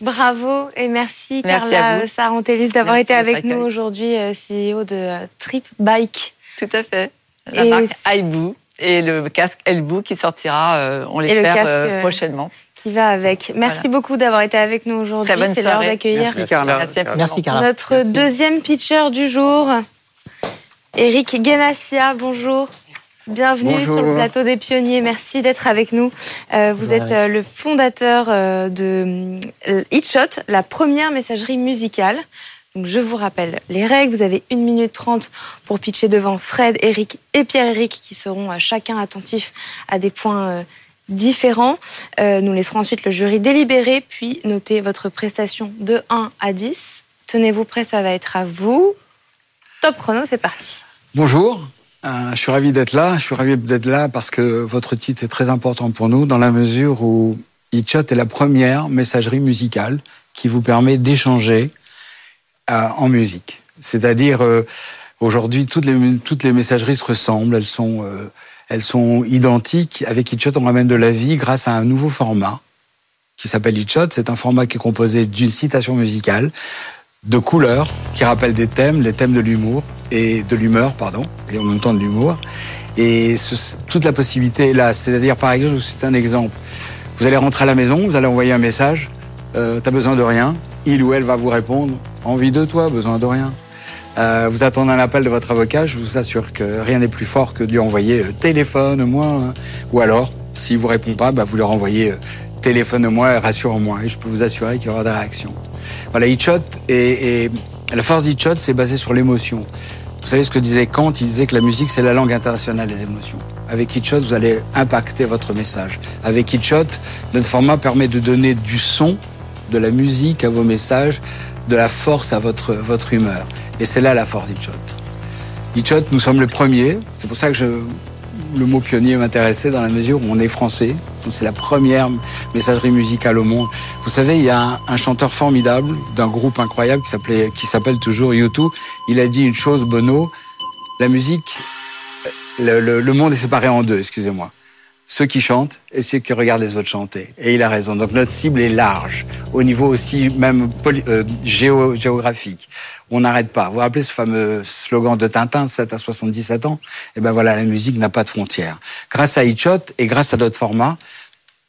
Bravo et merci, merci Carla Sarantellis d'avoir été avec nous aujourd'hui, CEO de Trip Bike. Tout à fait. La et marque Aibu et le casque Elbou qui sortira, euh, on l'espère, euh, prochainement. Qui va avec. Merci voilà. beaucoup d'avoir été avec nous aujourd'hui. C'est l'heure d'accueillir. Merci Carla. Merci, merci Carla. Notre merci. deuxième pitcher du jour, Eric Ganassia. Bonjour. Bienvenue Bonjour. sur le plateau des pionniers. Merci d'être avec nous. Euh, vous êtes euh, le fondateur euh, de euh, HitShot, la première messagerie musicale. Je vous rappelle les règles. Vous avez 1 minute 30 pour pitcher devant Fred, Eric et Pierre-Eric qui seront euh, chacun attentifs à des points euh, différents. Euh, nous laisserons ensuite le jury délibérer puis noter votre prestation de 1 à 10. Tenez-vous prêts, ça va être à vous. Top chrono, c'est parti. Bonjour, je suis ravi d'être là. Je suis ravi d'être là parce que votre titre est très important pour nous dans la mesure où HitShot est la première messagerie musicale qui vous permet d'échanger en musique. C'est-à-dire euh, aujourd'hui toutes les messageries se ressemblent, elles sont euh, elles sont identiques. Avec HitShot, on ramène de la vie grâce à un nouveau format qui s'appelle HitShot. C'est un format qui est composé d'une citation musicale, de couleurs qui rappellent des thèmes, les thèmes de l'humour et de l'humeur, pardon, et en même temps de l'humour. Et toute la possibilité est là. C'est-à-dire, par exemple, c'est un exemple. Vous allez rentrer à la maison, vous allez envoyer un message. Euh, T'as besoin de rien. Il ou elle va vous répondre. Envie de toi, besoin de rien. Euh, vous attendez un appel de votre avocat. Je vous assure que rien n'est plus fort que de lui envoyer euh, téléphone-moi. hein. Ou alors, s'il vous répond pas, bah, vous leur envoyez euh, téléphone-moi et rassure-moi. Et je peux vous assurer qu'il y aura des réactions. Voilà, HitShot et, la force d'HitShot, c'est basé sur l'émotion. Vous savez ce que disait Kant? Il disait que la musique, c'est la langue internationale des émotions. Avec HitShot, vous allez impacter votre message. Avec HitShot, notre format permet de donner du son, de la musique à vos messages, de la force à votre, votre humeur. Et c'est là la force d'HitShot. HitShot, nous sommes le premier. C'est pour ça que je, le mot pionnier m'intéressait dans la mesure où on est français. C'est la première messagerie musicale au monde. Vous savez, il y a un, un chanteur formidable d'un groupe incroyable qui s'appelait, qui s'appelle toujours U2. Il a dit une chose, Bono. La musique, le, le- le monde est séparé en deux, excusez-moi. Ceux qui chantent et ceux qui regardent les autres chanter. Et il a raison. Donc notre cible est large, au niveau aussi même euh, géo- géographique. On n'arrête pas. Vous vous rappelez ce fameux slogan de Tintin, 7 à 77 ans? Eh ben voilà, la musique n'a pas de frontières. Grâce à HitShot et grâce à d'autres formats,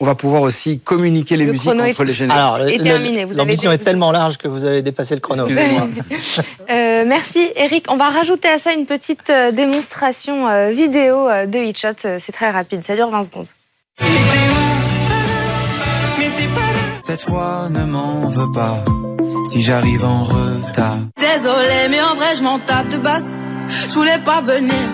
on va pouvoir aussi communiquer les Le musiques chrono est- entre les générations. Alors, terminé, avez l'ambition est tellement large que vous avez dépassé le chrono. Euh, merci Eric. On va rajouter à ça une petite euh, démonstration euh, vidéo de HitShot. C'est très rapide, ça dure 20 secondes. Cette fois, ne m'en veux pas si j'arrive en retard. Désolé, mais en vrai, je m'en tape de base. Je voulais pas venir.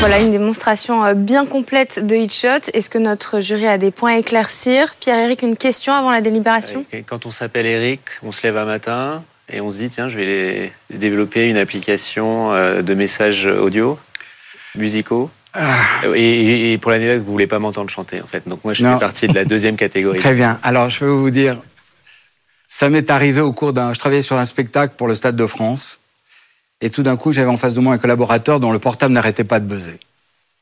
Voilà une démonstration euh, bien complète de HitShot. Est-ce que notre jury a des points à éclaircir? Pierre-Éric, une question avant la délibération? Quand on s'appelle Eric, on se lève un matin et on se dit tiens, je vais développer une application euh, de messages audio, musicaux. Ah. Et, pour l'année vous voulez pas m'entendre chanter en fait. Donc moi je Non. fais partie de la deuxième catégorie. Très bien. Alors, je vais vous dire, ça m'est arrivé au cours d'un. Je travaillais sur un spectacle pour le Stade de France, et tout d'un coup, j'avais en face de moi un collaborateur dont le portable n'arrêtait pas de buzzer.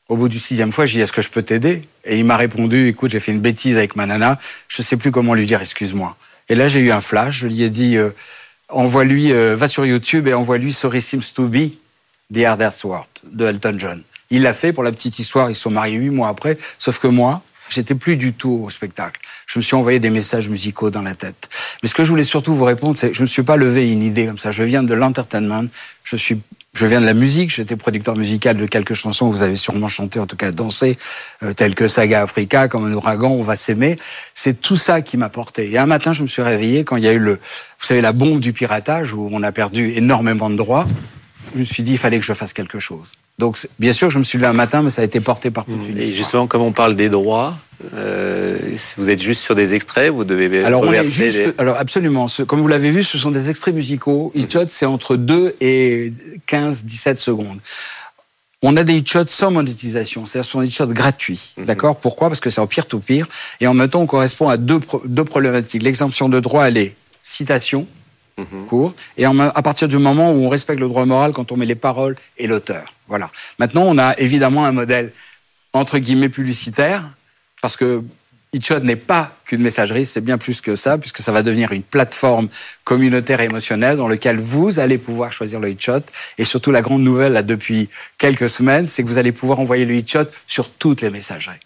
Au bout du sixième fois, j'ai dit est-ce que je peux t'aider? Et il m'a répondu écoute, j'ai fait une bêtise avec ma nana, je sais plus comment lui dire excuse-moi. Et là, j'ai eu un flash. Je lui ai dit euh, envoie-lui, euh, va sur YouTube et envoie-lui Sorry Seems to Be The Hardest Word de Elton John. Il l'a fait pour la petite histoire. Ils sont mariés huit mois après. Sauf que moi, j'étais plus du tout au spectacle. Je me suis envoyé des messages musicaux dans la tête. Mais ce que je voulais surtout vous répondre, c'est que je me suis pas levé une idée comme ça. Je viens de l'entertainment. Je suis, je viens de la musique. J'étais producteur musical de quelques chansons que vous avez sûrement chanté, en tout cas dansé, euh, telles que Saga Africa, comme un ouragan, on va s'aimer. C'est tout ça qui m'a porté. Et un matin, je me suis réveillé quand il y a eu le, vous savez, la bombe du piratage où on a perdu énormément de droits je me suis dit, il fallait que je fasse quelque chose. Donc, bien sûr, je me suis levé un matin, mais ça a été porté par toute une Et justement, comme on parle des droits, euh, vous êtes juste sur des extraits, vous devez Alors, on est juste, alors absolument. Ce- comme vous l'avez vu, ce sont des extraits musicaux. Hitchot, c'est entre 2 et 15, 17 secondes. On a des hitchots sans monétisation, c'est-à-dire ce sont des hitchots gratuits. D'accord? Pourquoi? Parce que c'est en peer-to-peer. Et en même temps, on correspond à deux, pro- deux problématiques. L'exemption de droit, elle est citation, court, et à partir du moment où on respecte le droit moral quand on met les paroles et l'auteur. Voilà. Maintenant, on a évidemment un modèle entre guillemets publicitaire, parce que HitShot n'est pas qu'une messagerie, c'est bien plus que ça, puisque ça va devenir une plateforme communautaire et émotionnelle dans laquelle vous allez pouvoir choisir le HitShot. Et surtout, la grande nouvelle, là, depuis quelques semaines, c'est que vous allez pouvoir envoyer le HitShot sur toutes les messageries.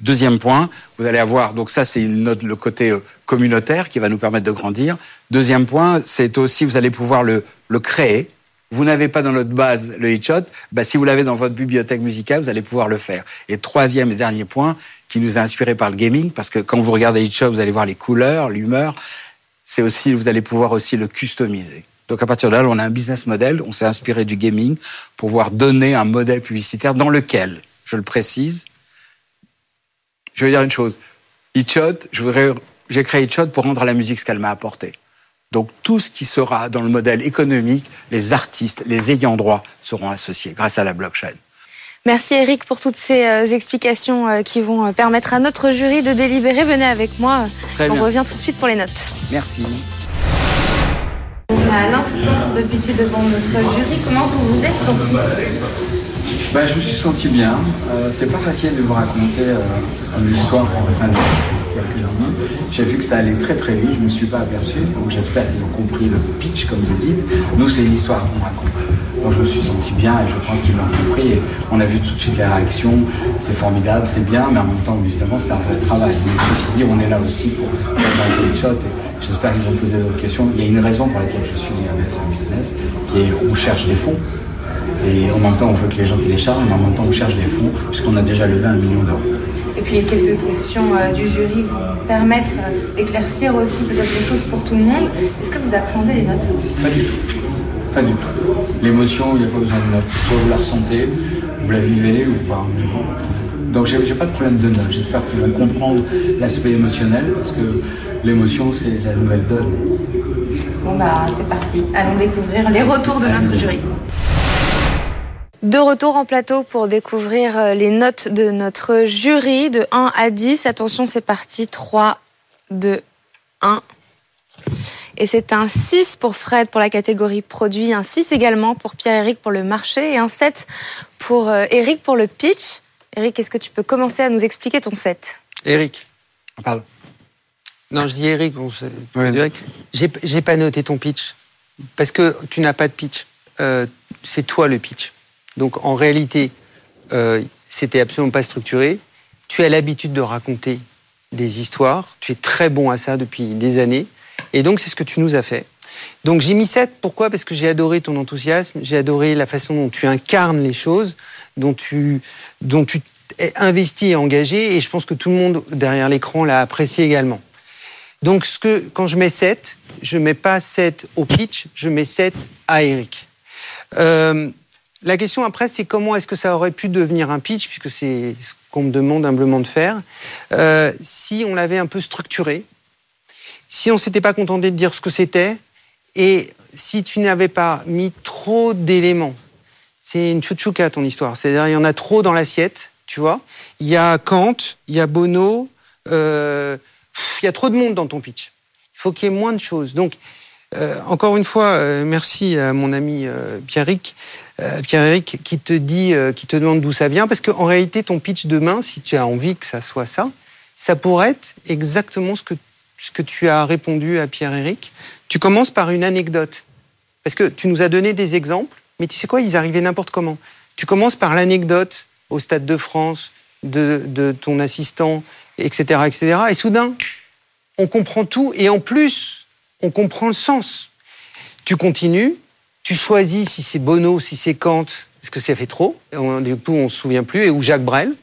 Deuxième point, vous allez avoir, donc ça c'est le côté euh, communautaire qui va nous permettre de grandir. Deuxième point, c'est aussi, vous allez pouvoir le, le créer. Vous n'avez pas dans notre base le hitshot, bah, si vous l'avez dans votre bibliothèque musicale, vous allez pouvoir le faire. Et troisième et dernier point, qui nous a inspiré par le gaming, parce que quand vous regardez hitshot, vous allez voir les couleurs, l'humeur. C'est aussi, vous allez pouvoir aussi le customiser. Donc à partir de là, on a un business model, on s'est inspiré du gaming pour pouvoir donner un modèle publicitaire dans lequel, je le précise, je vais dire une chose. Hitchot, je voudrais, j'ai créé Hitchot pour rendre à la musique ce qu'elle m'a apporté. Donc tout ce qui sera dans le modèle économique, les artistes, les ayants droit seront associés grâce à la blockchain. Merci Eric pour toutes ces euh, explications euh, qui vont euh, permettre à notre jury de délibérer. Venez avec moi. Très On bien. revient tout de suite pour les notes. Merci. À l'instant de pitcher devant notre jury, comment vous vous êtes senti? Bah, je me suis senti bien. Euh, c'est pas facile de vous raconter euh, une histoire en quelques minutes. J'ai vu que ça allait très très vite, je me suis pas aperçu. Donc j'espère qu'ils ont compris le pitch, comme vous dites. Nous, c'est une histoire qu'on raconte. Donc je me suis senti bien et je pense qu'ils l'ont compris. Et on a vu tout de suite les réactions. C'est formidable, c'est bien, mais en même temps, évidemment, c'est un vrai travail. Mais ceci dit, on est là aussi pour les shots. Et j'espère qu'ils vont poser d'autres questions. Il y a une raison pour laquelle je suis à BFM Business, qui est on cherche des fonds. Et en même temps, on veut que les gens téléchargent, mais en même temps, on cherche des fonds, puisqu'on a déjà levé un million d'euros. Et puis les quelques questions euh, du jury vont permettre euh, d'éclaircir aussi peut-être des choses pour tout le monde. Est-ce que vous appréhendez les notes? Pas du tout. Pas du tout. L'émotion, il n'y a pas besoin de notes. Soit vous la ressentez, vous la vivez ou pas. Donc j'ai j'ai pas de problème de notes. J'espère qu'ils vont comprendre l'aspect émotionnel, parce que l'émotion, c'est la nouvelle donne. Bon bah c'est parti. Allons découvrir les retours de notre jury. De retour en plateau pour découvrir euh, les notes de notre jury de 1 à 10. Attention, c'est parti. 3, 2, 1. Et c'est un 6 pour Fred pour la catégorie produit, un 6 également pour Pierre-Éric pour le marché et un 7 pour euh, Eric pour le pitch. Eric, est-ce que tu peux commencer à nous expliquer ton 7 Eric. Pardon. Non, je dis Eric. Bon. J'ai j'ai pas noté ton pitch. Parce que tu n'as pas de pitch. Euh, c'est toi le pitch. Donc en réalité, euh, c'était absolument pas structuré. Tu as l'habitude de raconter des histoires. Tu es très bon à ça depuis des années. Et donc c'est ce que tu nous as fait. Donc j'ai mis 7. Pourquoi? Parce que j'ai adoré ton enthousiasme. J'ai adoré la façon dont tu incarnes les choses, dont tu, dont tu es investi et engagé. Et je pense que tout le monde derrière l'écran l'a apprécié également. Donc, ce que, quand je mets 7, je mets pas 7 au pitch, je mets 7 à Eric. Euh, la question après, c'est comment est-ce que ça aurait pu devenir un pitch, puisque c'est ce qu'on me demande humblement de faire, euh, si on l'avait un peu structuré, si on s'était pas contenté de dire ce que c'était, et si tu n'avais pas mis trop d'éléments. C'est une chouchouka ton histoire. C'est-à-dire, il y en a trop dans l'assiette, tu vois. Il y a Kant, il y a Bono, euh, il y a trop de monde dans ton pitch. Il faut qu'il y ait moins de choses. Donc, euh, encore une fois, euh, merci à mon ami euh, Pierrick, euh, Pierre-Éric, qui te dit, qui te demande d'où ça vient, parce qu'en réalité, ton pitch demain, si tu as envie que ça soit ça, ça pourrait être exactement ce que, ce que tu as répondu à Pierre-Éric. Tu commences par une anecdote, parce que tu nous as donné des exemples, mais tu sais quoi, ils arrivaient n'importe comment. Tu commences par l'anecdote au Stade de France de, de ton assistant, etc., etc. Et soudain, on comprend tout et en plus, on comprend le sens. Tu continues, tu choisis si c'est Bono, si c'est Kant, parce que ça fait trop. On- du coup, on se souvient plus, et ou Jacques Brel.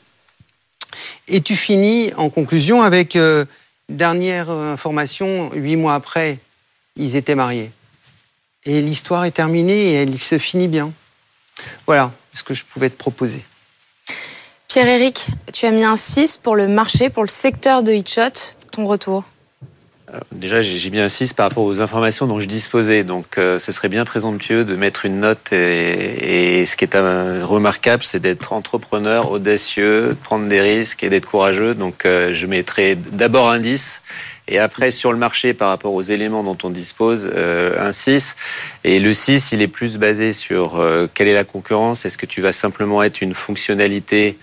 Et tu finis en conclusion avec euh, dernière euh, information, huit mois après, ils étaient mariés. Et l'histoire est terminée et elle se finit bien. Voilà ce que je pouvais te proposer. Pierre-Éric, tu as mis un 6 pour le marché, pour le secteur de Hitshot. Ton retour Déjà, j'ai un 6 par rapport aux informations dont je disposais. Donc, euh, ce serait bien présomptueux de mettre une note. Et, ce qui est euh, remarquable, c'est d'être entrepreneur, audacieux, de prendre des risques et d'être courageux. Donc, euh, je mettrai d'abord un 10. Et après, sur le marché, par rapport aux éléments dont on dispose, euh, un 6. Et le 6, il est plus basé sur euh, quelle est la concurrence? Est-ce que tu vas simplement être une fonctionnalité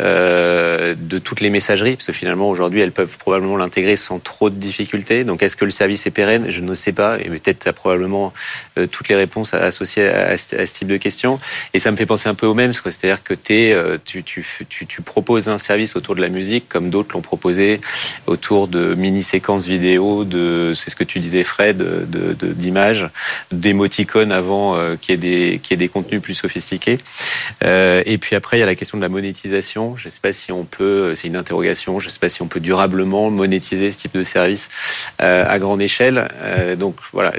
euh, de toutes les messageries, parce que finalement aujourd'hui elles peuvent probablement l'intégrer sans trop de difficultés. Donc est-ce que le service est pérenne? Je ne sais pas, et peut-être tu as probablement euh, toutes les réponses associées à, ce type de questions. Et ça me fait penser un peu au même, c'est-à-dire que es, euh, tu, tu, tu, proposes un service autour de la musique comme d'autres l'ont proposé autour de mini-séquences vidéo, de c'est ce que tu disais Fred, d'images, de, d'émoticônes avant euh, qu'il des, qu'il y ait des contenus plus sophistiqués. Et puis après, il y a la question de la monétisation. Je ne sais pas si on peut, c'est une interrogation, je ne sais pas si on peut durablement monétiser ce type de service euh, à grande échelle. Euh, donc voilà,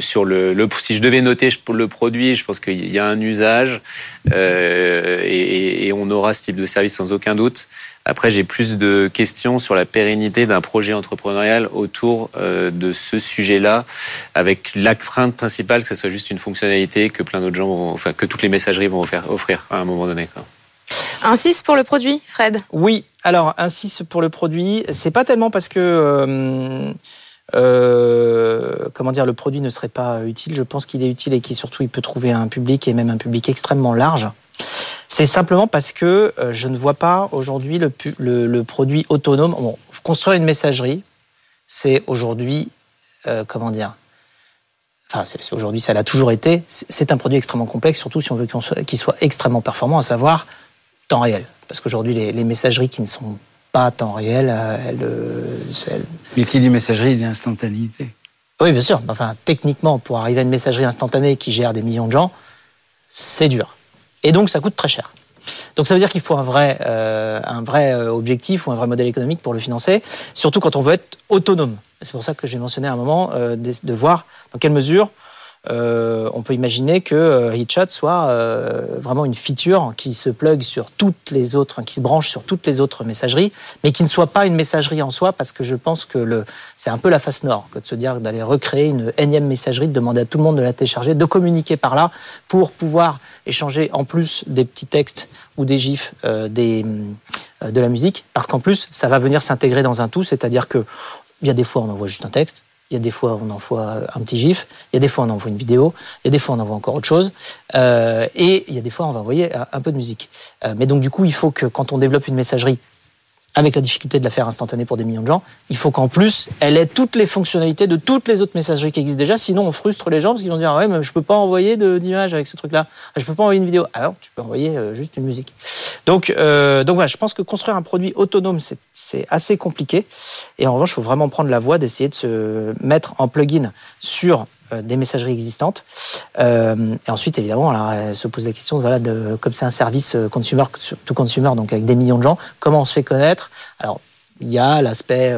sur le, si je devais noter le produit, je pense qu'il y a un usage euh, et, on aura ce type de service sans aucun doute. Après, j'ai plus de questions sur la pérennité d'un projet entrepreneurial autour euh, de ce sujet-là, avec la crainte principale que ce soit juste une fonctionnalité que plein d'autres gens, enfin que toutes les messageries vont offrir, à un moment donné. Un 6 pour le produit, Fred? Oui, alors un 6 pour le produit, c'est pas tellement parce que euh, euh, comment dire, le produit ne serait pas utile. Je pense qu'il est utile et qu'il surtout il peut trouver un public et même un public extrêmement large. C'est simplement parce que euh, je ne vois pas aujourd'hui le, produit autonome. Construire une messagerie, c'est aujourd'hui, comment dire, enfin, aujourd'hui, ça l'a toujours été. C'est un produit extrêmement complexe, surtout si on veut qu'il soit, extrêmement performant, à savoir temps réel. Parce qu'aujourd'hui, les, messageries qui ne sont pas temps réel, euh, elles, Mais qui dit messagerie dit instantanéité. Oui, bien sûr. Enfin, techniquement, pour arriver à une messagerie instantanée qui gère des millions de gens, c'est dur. Et donc, ça coûte très cher. Donc ça veut dire qu'il faut un vrai, euh, un vrai euh, objectif ou un vrai modèle économique pour le financer, surtout quand on veut être autonome. C'est pour ça que j'ai mentionné à un moment euh, de, voir dans quelle mesure euh, on peut imaginer que euh, HitChat soit euh, vraiment une feature qui se plug sur toutes les autres, qui se branche sur toutes les autres messageries, mais qui ne soit pas une messagerie en soi, parce que je pense que c'est un peu la face nord que de se dire d'aller recréer une énième messagerie, de demander à tout le monde de la télécharger, de communiquer par là pour pouvoir échanger en plus des petits textes ou des gifs, des, de la musique, parce qu'en plus ça va venir s'intégrer dans un tout, c'est-à-dire que il y a des fois on envoie juste un texte, il y a des fois, on envoie un petit gif. Il y a des fois, on envoie une vidéo. Il y a des fois, on envoie encore autre chose. Euh, et il y a des fois, on va envoyer un peu de musique. Euh, mais donc, du coup, il faut que quand on développe une messagerie avec la difficulté de la faire instantanée pour des millions de gens, il faut qu'en plus, elle ait toutes les fonctionnalités de toutes les autres messageries qui existent déjà. Sinon, on frustre les gens parce qu'ils vont dire ah ouais, mais je peux pas envoyer d'image avec ce truc-là. Je peux pas envoyer une vidéo. Ah non, tu peux envoyer euh, juste une musique. Donc, euh, donc voilà, je pense que construire un produit autonome, c'est assez compliqué. Et en revanche, il faut vraiment prendre la voie d'essayer de se mettre en plugin sur des messageries existantes. Euh, et ensuite, évidemment, alors, se pose la question, voilà, de, comme c'est un service euh, consumer, tout consumer, donc avec des millions de gens, comment on se fait connaître? Alors, il y a l'aspect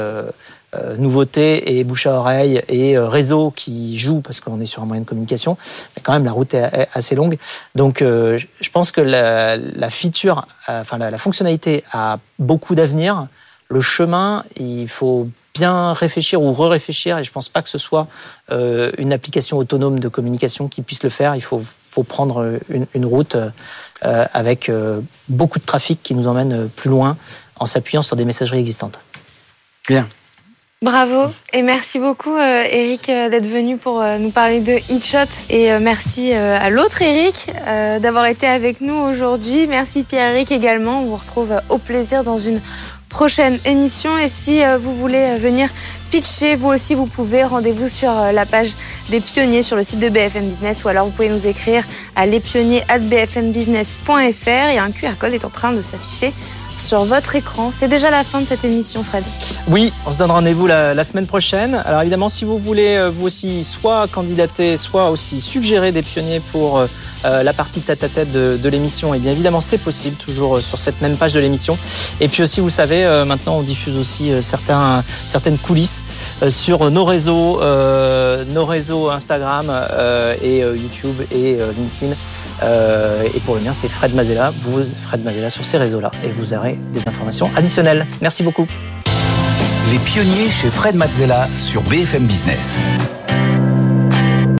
nouveauté et bouche à oreille et réseau qui joue parce qu'on est sur un moyen de communication, mais quand même la route est assez longue. Donc je pense que la, feature, enfin la, fonctionnalité a beaucoup d'avenir. Le chemin, il faut bien réfléchir ou re-réfléchir. Et je ne pense pas que ce soit euh, une application autonome de communication qui puisse le faire. Il faut, faut prendre une, route euh, avec euh, beaucoup de trafic qui nous emmène plus loin en s'appuyant sur des messageries existantes. Bien. Bravo et merci beaucoup Eric d'être venu pour nous parler de HitShot et merci à l'autre Eric d'avoir été avec nous aujourd'hui. Merci Pierre-Eric également. On vous retrouve au plaisir dans une prochaine émission. Et si euh, vous voulez euh, venir pitcher, vous aussi, vous pouvez. Rendez-vous sur euh, la page des pionniers sur le site de BFM Business ou alors vous pouvez nous écrire à lespionniers.bfmbusiness.fr et un QR code est en train de s'afficher sur votre écran. C'est déjà la fin de cette émission, Fred. Oui, on se donne rendez-vous la, semaine prochaine. Alors évidemment, si vous voulez vous aussi soit candidater, soit aussi suggérer des pionniers pour euh, la partie tête-à-tête de, l'émission, et eh bien évidemment c'est possible, toujours euh, sur cette même page de l'émission. Et puis aussi, vous savez, euh, maintenant on diffuse aussi certaines coulisses sur nos réseaux, nos réseaux Instagram et YouTube et LinkedIn. Et pour le mien, c'est Fred Mazella. Vous, Fred Mazella, sur ces réseaux-là, et vous aurez des informations additionnelles. Merci beaucoup. Les pionniers chez Fred Mazzella sur BFM Business.